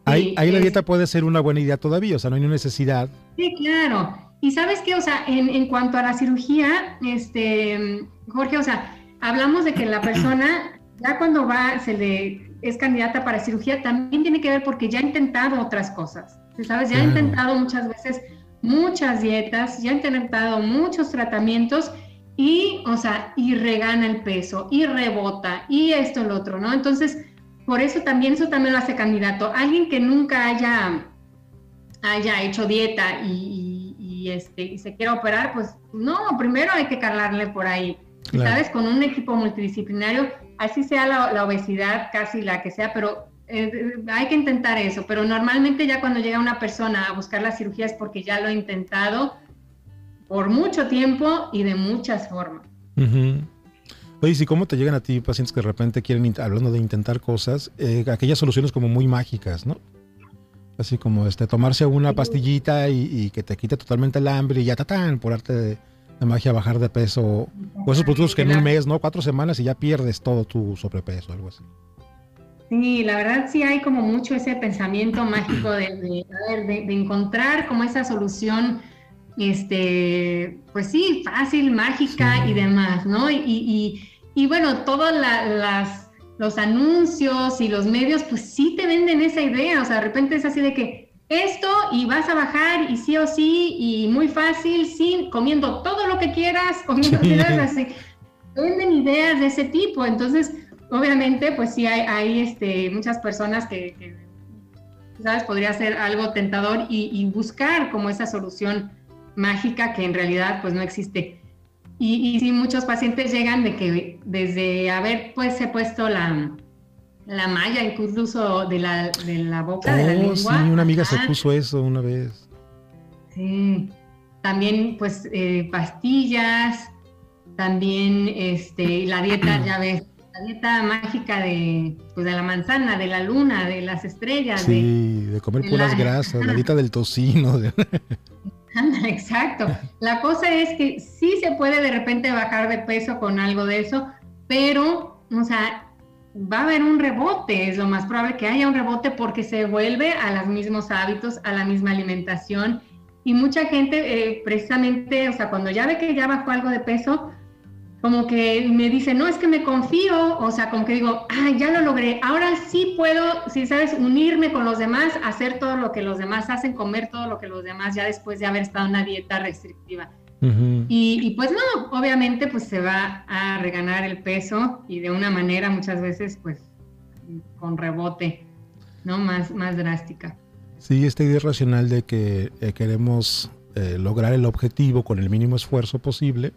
ahí, la dieta puede ser una buena idea todavía, o sea, no hay necesidad. Sí, claro. Y sabes qué, o sea, en, en cuanto a la cirugía, este, Jorge, o sea, hablamos de que la persona, ya cuando va, se le es candidata para cirugía, también tiene que ver porque ya ha intentado otras cosas. ¿Sabes? Ya ha intentado muchas veces muchas dietas, ya ha intentado muchos tratamientos y, o sea, y regana el peso, y rebota, y esto, lo otro, ¿no? Entonces, por eso también, eso también lo hace candidato. Alguien que nunca haya, haya hecho dieta y, este, y se quiera operar, pues no, primero hay que cargarle por ahí. ¿Sabes? Con un equipo multidisciplinario, así sea la, obesidad, casi la que sea, pero eh, hay que intentar eso. Pero normalmente ya cuando llega una persona a buscar la cirugía es porque ya lo ha intentado por mucho tiempo y de muchas formas. Oye, ¿y cómo te llegan a ti pacientes que de repente quieren, hablando de intentar cosas, eh, aquellas soluciones como muy mágicas, ¿no? Así como este, tomarse una pastillita y, que te quite totalmente el hambre y ya tatán, por arte de, magia bajar de peso. O esos productos que en un mes, ¿no? Cuatro semanas y ya pierdes todo tu sobrepeso, algo así. Sí, la verdad sí hay como mucho ese pensamiento mágico de, de encontrar como esa solución este, pues sí, fácil, mágica y demás, ¿no? Y, y, bueno, todos las, los anuncios y los medios, pues sí te venden esa idea, o sea, de repente es así de que esto y vas a bajar y sí o sí y muy fácil, sí, comiendo todo lo que quieras, comiendo así. Venden ideas de ese tipo, entonces, obviamente, pues sí hay, hay este, muchas personas que, ¿sabes? Podría ser algo tentador y, y buscar como esa solución mágica que en realidad pues no existe. Y, y sí, muchos pacientes llegan de que desde haber pues he puesto la, la malla incluso de la, de la boca, de la oh, lengua. Sí, una amiga se puso eso una vez. Sí, también pues eh, pastillas, también este, la dieta, ya ves, la dieta mágica de, pues, de la manzana, de la luna, de las estrellas. Sí, de, comer puras grasas, la dieta del tocino. Exacto. La cosa es que sí se puede de repente bajar de peso con algo de eso, pero, o sea, va a haber un rebote, es lo más probable que haya un rebote porque se vuelve a los mismos hábitos, a la misma alimentación. Y mucha gente, eh, precisamente, o sea, cuando ya ve que ya bajó algo de peso, como que me dice, no, es que me confío, o sea, como que digo, ah, ya lo logré, ahora sí puedo, si sabes, unirme con los demás, hacer todo lo que los demás hacen, comer todo lo que los demás, ya después de haber estado en una dieta restrictiva. Y, pues no, obviamente pues se va a reganar el peso y de una manera muchas veces pues con rebote, ¿no? Más, más drástica. Sí, esta idea racional de que eh, queremos eh, lograr el objetivo con el mínimo esfuerzo posible,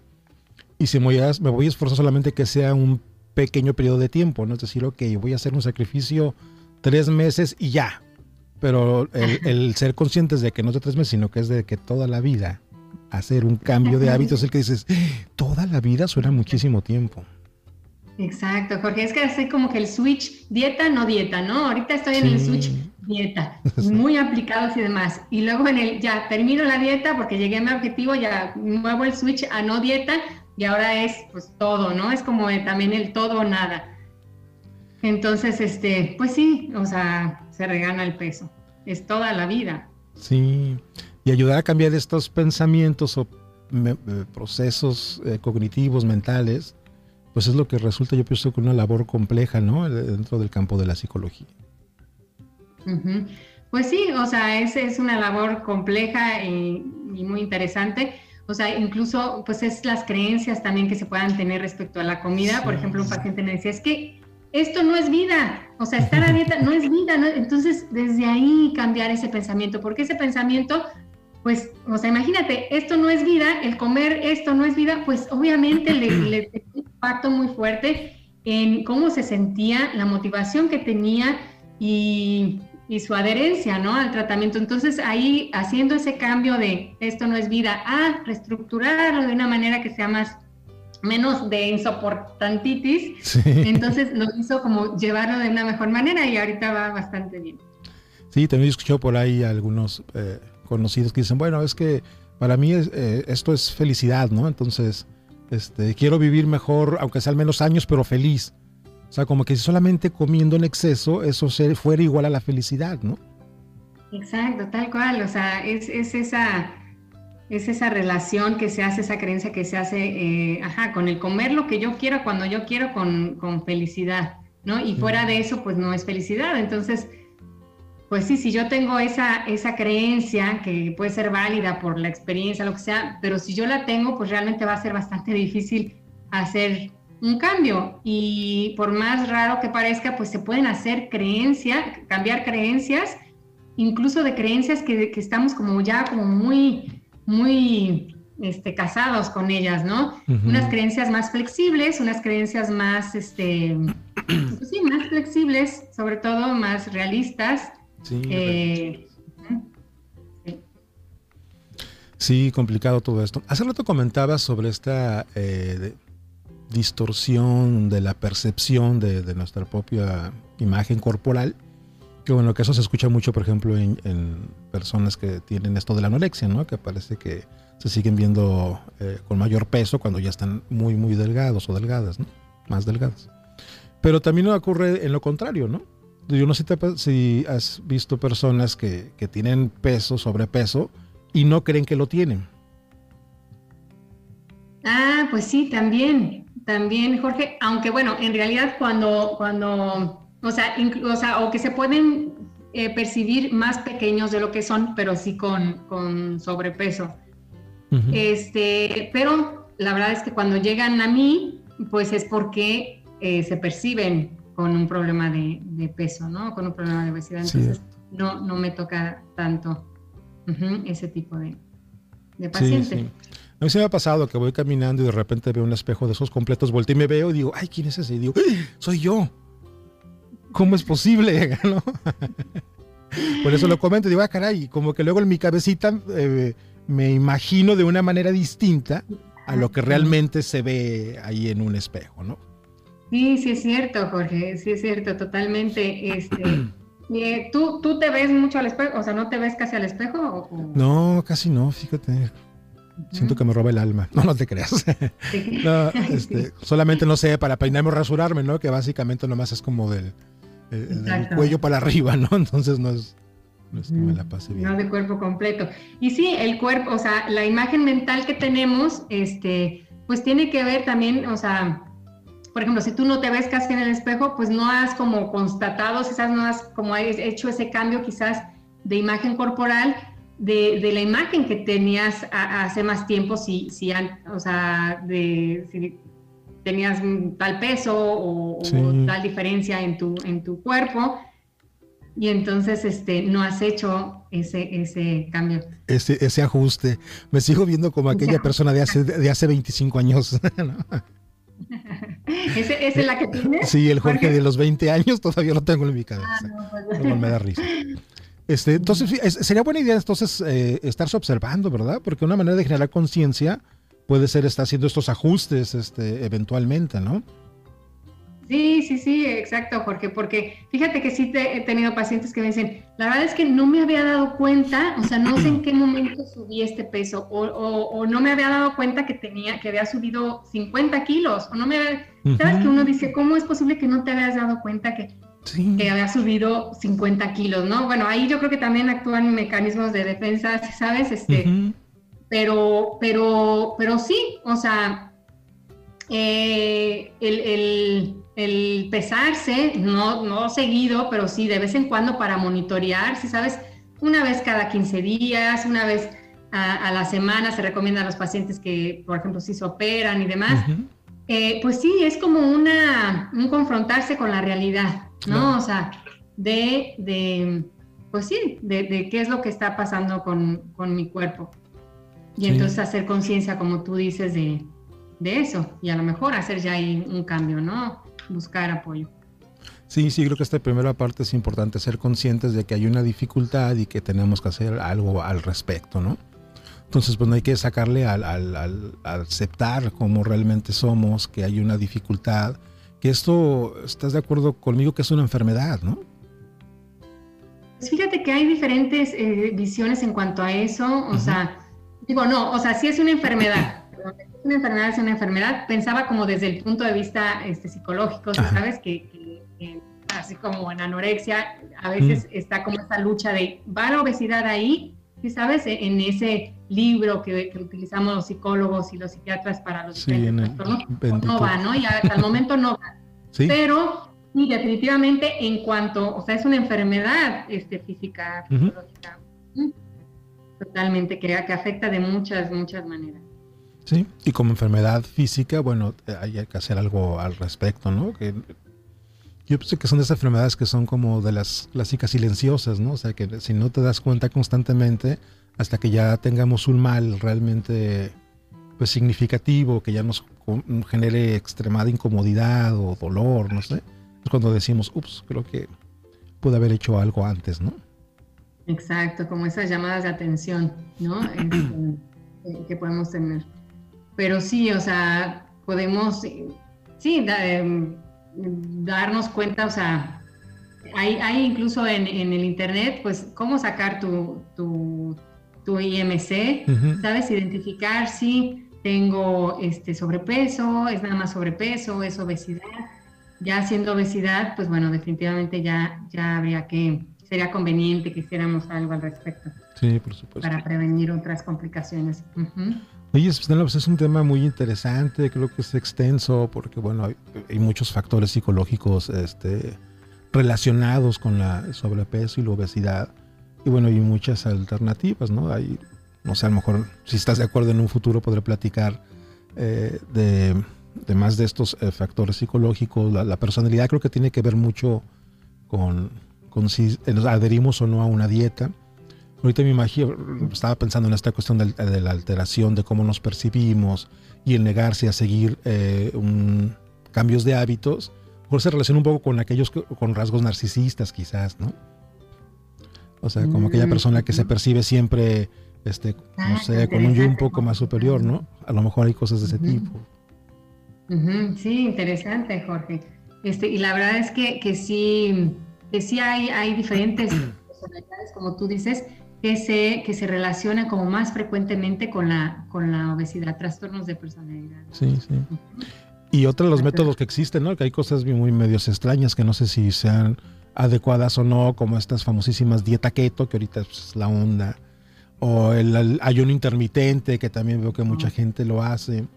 y si me voy, a, me voy a esforzar solamente que sea un pequeño periodo de tiempo, ¿no? Es decir, ok, voy a hacer un sacrificio tres meses y ya. Pero el, ser conscientes de que no es de tres meses, sino que es de que toda la vida hacer un cambio de hábitos, el que dices, toda la vida suena muchísimo tiempo. Exacto, Jorge, es que hace como que el switch dieta, no dieta, ¿no? Ahorita estoy en el switch dieta, muy aplicados y demás. Y luego en el, ya termino la dieta porque llegué a mi objetivo, ya muevo el switch a no dieta, y ahora es pues todo, ¿no? Es como también el todo o nada. Entonces, este, pues sí, o sea, se regana el peso. Es toda la vida. Sí, y ayudar a cambiar estos pensamientos o eh, procesos eh, cognitivos, mentales, pues es lo que resulta, yo pienso, que una labor compleja, ¿no? Dentro del campo de la psicología. Pues sí, o sea, es, es una labor compleja y muy interesante o sea, incluso pues es las creencias también que se puedan tener respecto a la comida. Por ejemplo, un paciente me decía, es que esto no es vida, o sea, estar a dieta no es vida, ¿no? entonces desde ahí cambiar ese pensamiento, porque ese pensamiento, pues, o sea, imagínate, esto no es vida, el comer esto no es vida, pues obviamente le, le un impacto muy fuerte en cómo se sentía, la motivación que tenía y y su adherencia ¿no? al tratamiento. Entonces ahí haciendo ese cambio de esto no es vida a reestructurarlo de una manera que sea más menos de insoportantitis, entonces lo hizo como llevarlo de una mejor manera y ahorita va bastante bien. Sí, también he escuchado por ahí algunos eh, conocidos que dicen, bueno, es que para mí eh, esto es felicidad, ¿no? Entonces, este, quiero vivir mejor, aunque sea al menos años, pero feliz. O sea, como que solamente comiendo en exceso, eso fuera igual a la felicidad, ¿no? Exacto, tal cual, o sea, es, esa es esa relación que se hace, esa creencia que se hace, eh, ajá, con el comer lo que yo quiero cuando yo quiero con, con felicidad, ¿no? Y fuera de eso, pues no es felicidad. Entonces, pues sí, si yo tengo esa, esa creencia que puede ser válida por la experiencia, lo que sea, pero si yo la tengo, pues realmente va a ser bastante difícil hacer un cambio. Y por más raro que parezca, pues se pueden hacer creencias, cambiar creencias, incluso de creencias que, que estamos como ya como muy, muy este, casados con ellas, ¿no? Unas creencias más flexibles, unas creencias más, este, pues sí, más flexibles, sobre todo más realistas, eh, sí. complicado todo esto. Hace rato comentabas sobre esta eh, distorsión de la percepción de, nuestra propia imagen corporal. Que bueno, que eso se escucha mucho, por ejemplo, en, personas que tienen esto de la anorexia, ¿no? Que parece que se siguen viendo eh, con mayor peso cuando ya están muy, muy delgados o delgadas, ¿no? Más delgadas. Pero también ocurre en lo contrario, ¿no? Yo no sé si has visto personas que, tienen peso, sobrepeso, y no creen que lo tienen. Ah, pues sí, también, también, Jorge, aunque bueno, en realidad cuando, cuando, o sea, o, sea o que se pueden eh, percibir más pequeños de lo que son, pero sí con, sobrepeso. Este, pero la verdad es que cuando llegan a mí, pues es porque eh, se perciben con un problema de, peso, ¿no? Con un problema de obesidad. Entonces, no, no me toca tanto ese tipo de, de paciente. A mí se me ha pasado que voy caminando y de repente veo un espejo de esos completos, volteo y me veo y digo, ay, ¿quién es ese? Y digo, soy yo. ¿Cómo es posible? Por eso lo comento, digo, ah, caray, como que luego en mi cabecita eh, me imagino de una manera distinta a lo que realmente se ve ahí en un espejo, ¿no? Sí, sí es cierto, Jorge, sí es cierto, totalmente. Este, eh, ¿tú, ¿Tú te ves mucho al espejo? O sea, ¿no te ves casi al espejo? No, casi no, fíjate. Siento que me roba el alma. No, no te creas. Este, solamente, no sé, para peinarme o rasurarme, ¿no? Que básicamente nomás es como del, cuello para arriba, ¿no? Entonces no es, no es que me la pase bien. No de cuerpo completo. Y sí, el cuerpo, o sea, la imagen mental que tenemos, este, pues tiene que ver también, o sea, por ejemplo, si tú no te ves casi en el espejo, pues no has como constatado, quizás no has como hecho ese cambio quizás de imagen corporal, de, la imagen que tenías hace más tiempo, si, si, o sea, de, si tenías tal peso o, tal diferencia en tu, en tu cuerpo, y entonces este, no has hecho ese, ese cambio. Ese, ese ajuste. Me sigo viendo como aquella persona de hace, de hace 25 años. ¿Esa es la que tienes? Sí, el Jorge de los 20 años todavía lo tengo en mi cabeza. Ah, pues no, me da risa. Este, entonces, sería buena idea entonces eh, estarse observando, ¿verdad? Porque una manera de generar conciencia puede ser estar haciendo estos ajustes este, eventualmente, ¿no? Sí, sí, sí, exacto, Jorge, porque fíjate que sí te, he tenido pacientes que me dicen, la verdad es que no me había dado cuenta, o sea, no sé en qué momento subí este peso, o, no me había dado cuenta que tenía, que había subido 50 kilos, o no me había, ¿sabes? Que uno dice, ¿cómo es posible que no te habías dado cuenta que, que había subido 50 kilos, ¿no? Bueno, ahí yo creo que también actúan mecanismos de defensa, ¿sabes? Este, pero, pero, pero sí, o sea, eh, el el pesarse, no, no seguido, pero sí de vez en cuando para monitorear, si sabes, una vez cada 15 días, una vez a, la semana se recomienda a los pacientes que, por ejemplo, si se operan y demás. Eh, pues sí, es como una, un confrontarse con la realidad, ¿no? O sea, de, de, pues sí, de, qué es lo que está pasando con, con mi cuerpo. Y entonces hacer conciencia, como tú dices, de, de eso y a lo mejor hacer ya ahí un cambio, ¿no? Buscar apoyo. Sí, sí, creo que esta primera parte es importante, ser conscientes de que hay una dificultad y que tenemos que hacer algo al respecto, ¿no? Entonces, pues no hay que sacarle al, al, aceptar cómo realmente somos, que hay una dificultad, que esto, ¿estás de acuerdo conmigo que es una enfermedad, no? Pues fíjate que hay diferentes eh, visiones en cuanto a eso, o sea, digo, no, o sea, sí es una enfermedad, una enfermedad es una enfermedad, pensaba como desde el punto de vista este, psicológico, ¿sabes? Que, así como en anorexia, a veces está como esa lucha de, ¿va la obesidad ahí? ¿Sí sabes? E, en ese libro que, utilizamos los psicólogos y los psiquiatras para los sí, en el no va, ¿no? Y hasta el momento no va. ¿Sí? Pero sí, definitivamente en cuanto, o sea, es una enfermedad este, física, fisiológica, totalmente, que, que afecta de muchas, muchas maneras. Sí, y como enfermedad física, bueno, hay que hacer algo al respecto, ¿no? Que yo pienso que son de esas enfermedades que son como de las clásicas silenciosas, ¿no? O sea, que si no te das cuenta constantemente, hasta que ya tengamos un mal realmente pues significativo, que ya nos genere extremada incomodidad o dolor, no sé, es cuando decimos, ups, creo que pude haber hecho algo antes, ¿no? Exacto, como esas llamadas de atención, ¿no? Este, que podemos tener. Pero sí, o sea, podemos, sí, em, darnos cuenta, o sea, hay, hay incluso en, en, el Internet, pues, cómo sacar tu, tu, tu IMC, ¿sabes? Identificar si tengo este sobrepeso, es nada más sobrepeso, es obesidad. Ya siendo obesidad, pues bueno, definitivamente ya, ya habría que, sería conveniente que hiciéramos algo al respecto. Sí, por supuesto. Para prevenir otras complicaciones. Oye, pues es un tema muy interesante, creo que es extenso, porque bueno, hay, muchos factores psicológicos este, relacionados con la sobrepeso y la obesidad. Y bueno, hay muchas alternativas, ¿no? Hay, no sé, a lo mejor, si estás de acuerdo en un futuro, podré platicar eh, de, más de estos eh, factores psicológicos. La, personalidad creo que tiene que ver mucho con, con si nos adherimos o no a una dieta Ahorita me imagino, estaba pensando en esta cuestión de, la alteración de cómo nos percibimos y el negarse a seguir eh, cambios de hábitos. Por se relaciona un poco con aquellos con rasgos narcisistas, quizás, ¿no? O sea, como aquella persona que se mm. percibe siempre, este, no ah, sé, con un yo un poco más superior, ¿no? A lo mejor hay cosas de ese tipo. Sí, interesante, Jorge. Este, y la verdad es que, que sí, que sí hay, hay diferentes personalidades, como tú dices, que se, que se relaciona como más frecuentemente con la, con la obesidad, trastornos de personalidad. Sí, sí. Y otro de los métodos que existen, ¿no? Que hay cosas muy medios extrañas que no sé si sean adecuadas o no, como estas famosísimas dieta keto, que ahorita es la onda, o el, ayuno intermitente, que también veo que mucha gente lo hace.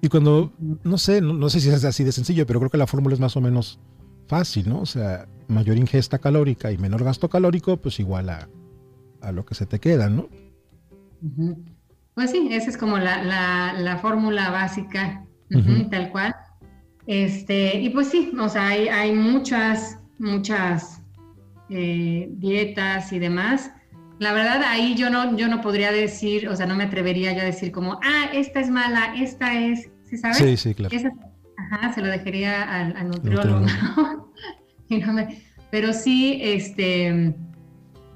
Y cuando, no sé, no, no sé si es así de sencillo, pero creo que la fórmula es más o menos fácil, ¿no? O sea, mayor ingesta calórica y menor gasto calórico, pues igual a a lo que se te queda, ¿no? Pues sí, esa es como la, la, fórmula básica, tal cual. Este, y pues sí, o sea, hay, hay muchas, muchas eh, dietas y demás. La verdad, ahí yo no, yo no podría decir, o sea, no me atrevería yo a decir como, ah, esta es mala, esta es, ¿sí sabes? Sí, sí, claro. ajá, se lo dejaría al, nutriólogo. pero sí, este,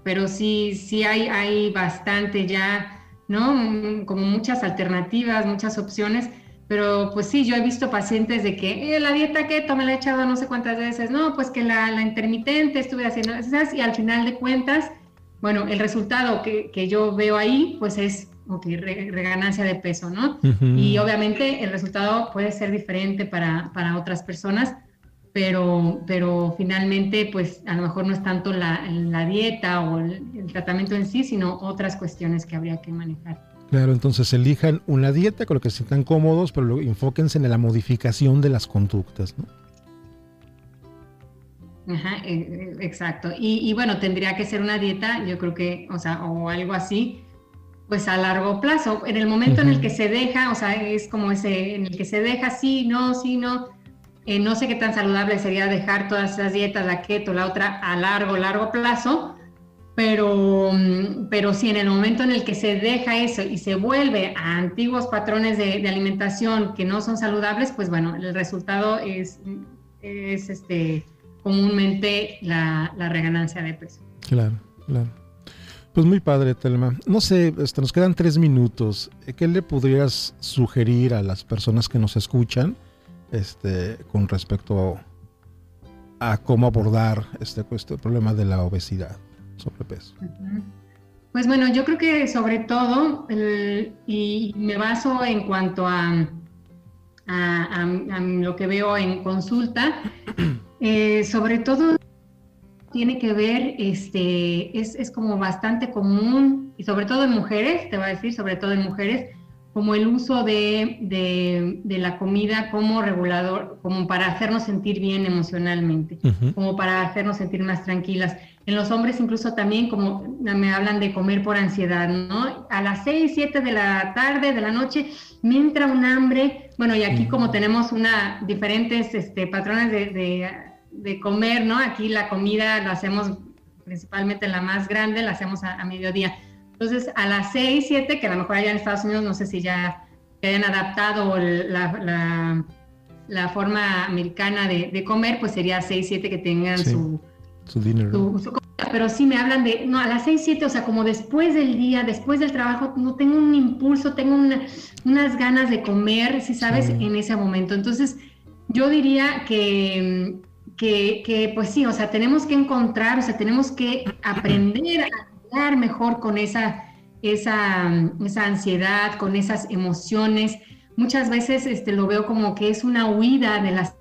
pero sí, sí hay, hay bastante ya, ¿no? Como muchas alternativas, muchas opciones, pero pues sí, yo he visto pacientes de que eh, la dieta keto me la he echado no sé cuántas veces, no, pues que la, la intermitente estuve haciendo esas y al final de cuentas, bueno, el resultado que, que yo veo ahí, pues es ok, reganancia de peso, ¿no? Y obviamente el resultado puede ser diferente para, para otras personas, pero, pero finalmente pues a lo mejor no es tanto la, la dieta o el, tratamiento en sí, sino otras cuestiones que habría que manejar. Claro, entonces elijan una dieta con lo que se sientan cómodos, pero luego enfóquense en la modificación de las conductas, ¿no? Ajá, e, e, exacto. Y, y, bueno, tendría que ser una dieta, yo creo que, o sea, o algo así, pues a largo plazo. En el momento en el que se deja, o sea, es como ese, en el que se deja, sí, no, sí, no, eh, no sé qué tan saludable sería dejar todas esas dietas, la keto, la otra, a largo, largo plazo, pero, mm, pero si en el momento en el que se deja eso y se vuelve a antiguos patrones de, alimentación que no son saludables, pues bueno, el resultado es, es este, comúnmente la, reganancia de peso. Claro, claro. Pues muy padre, Telma. No sé, este, nos quedan tres minutos. ¿Qué le podrías sugerir a las personas que nos escuchan? Este, con respecto a cómo abordar este, este problema de la obesidad, sobrepeso. Pues bueno, yo creo que sobre todo, y me baso en cuanto a, a, lo que veo en consulta, eh, sobre todo tiene que ver, este, es, es como bastante común, y sobre todo en mujeres, te voy a decir, sobre todo en mujeres, como el uso de, de, la comida como regulador, como para hacernos sentir bien emocionalmente, como para hacernos sentir más tranquilas. En los hombres incluso también como me hablan de comer por ansiedad, ¿no? A las 6, 7 de la tarde, de la noche, me entra un hambre. Bueno, y aquí como tenemos una diferentes este, patrones de, de, comer, ¿no? Aquí la comida lo hacemos principalmente la más grande, la hacemos a mediodía entonces, a las 6, 7, que a lo mejor allá en Estados Unidos, no sé si ya hayan adaptado la, la, forma americana de, comer, pues sería 6, 7 que tengan su, su dinero. pero sí me hablan de, no, a las 6, 7, o sea, como después del día, después del trabajo, no tengo un impulso, tengo unas ganas de comer, si sabes, en ese momento. Entonces, yo diría que, que, que, pues sí, o sea, tenemos que encontrar, o sea, tenemos que aprender a mejor con esa, esa, esa ansiedad, con esas emociones. Muchas veces este, lo veo como que es una huida de las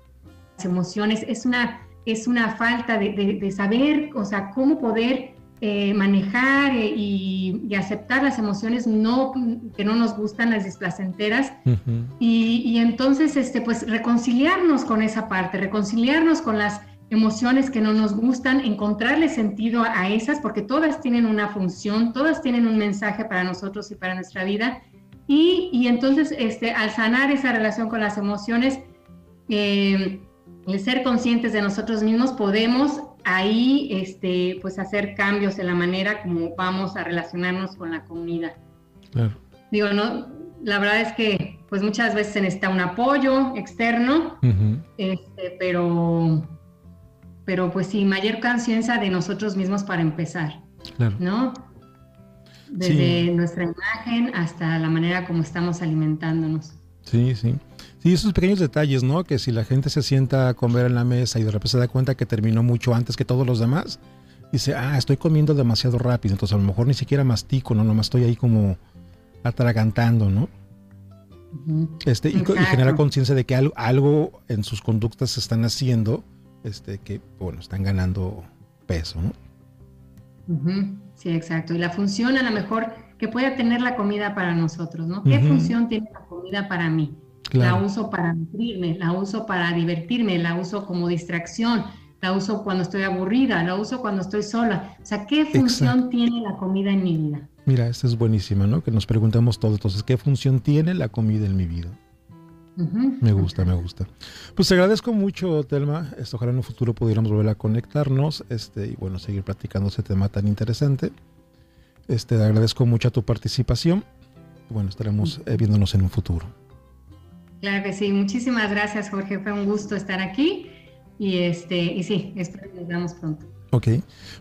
emociones, es una, es una falta de, saber, o sea, cómo poder eh, manejar eh, y, aceptar las emociones no, que no nos gustan, las displacenteras, y, y, entonces, este, pues, reconciliarnos con esa parte, reconciliarnos con las emociones que no nos gustan, encontrarle sentido a esas, porque todas tienen una función, todas tienen un mensaje para nosotros y para nuestra vida. Y, y entonces, este, al sanar esa relación con las emociones, eh, el ser conscientes de nosotros mismos, podemos ahí este, pues hacer cambios en la manera como vamos a relacionarnos con la comunidad. Claro. Digo, no, la verdad es que pues muchas veces se necesita un apoyo externo, este, pero pero pues sí, mayor conciencia de nosotros mismos para empezar, ¿no? Desde nuestra imagen hasta la manera como estamos alimentándonos. Sí, sí. Sí, esos pequeños detalles, ¿no? Que si la gente se sienta a comer en la mesa y de repente se da cuenta que terminó mucho antes que todos los demás, dice, ah, estoy comiendo demasiado rápido, entonces a lo mejor ni siquiera mastico, ¿no? Nomás estoy ahí como atragantando, ¿no? este, y, y, genera conciencia de que algo, algo en sus conductas se están haciendo este, que, bueno, están ganando peso, ¿no? Sí, exacto. Y la función a lo mejor que pueda tener la comida para nosotros, ¿no? ¿Qué función tiene la comida para mí? La uso para nutrirme, la uso para divertirme, la uso como distracción, la uso cuando estoy aburrida, la uso cuando estoy sola. O sea, ¿qué función tiene la comida en mi vida? Mira, esta es buenísima, ¿no? Que nos preguntamos todos, entonces, ¿qué función tiene la comida en mi vida? Me gusta, me gusta. Pues te agradezco mucho, Telma. Esto, ojalá en un futuro pudiéramos volver a conectarnos este, y bueno, seguir practicando ese tema tan interesante. Este, te agradezco mucho a tu participación. Bueno, estaremos eh, viéndonos en un futuro. Claro que sí. Muchísimas gracias, Jorge. Fue un gusto estar aquí. Y, este, y sí, espero que nos veamos pronto. Ok,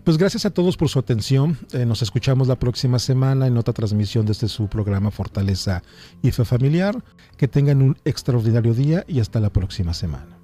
pues gracias a todos por su atención. Eh, nos escuchamos la próxima semana en otra transmisión desde su programa Fortaleza y Fe Familiar. Que tengan un extraordinario día y hasta la próxima semana.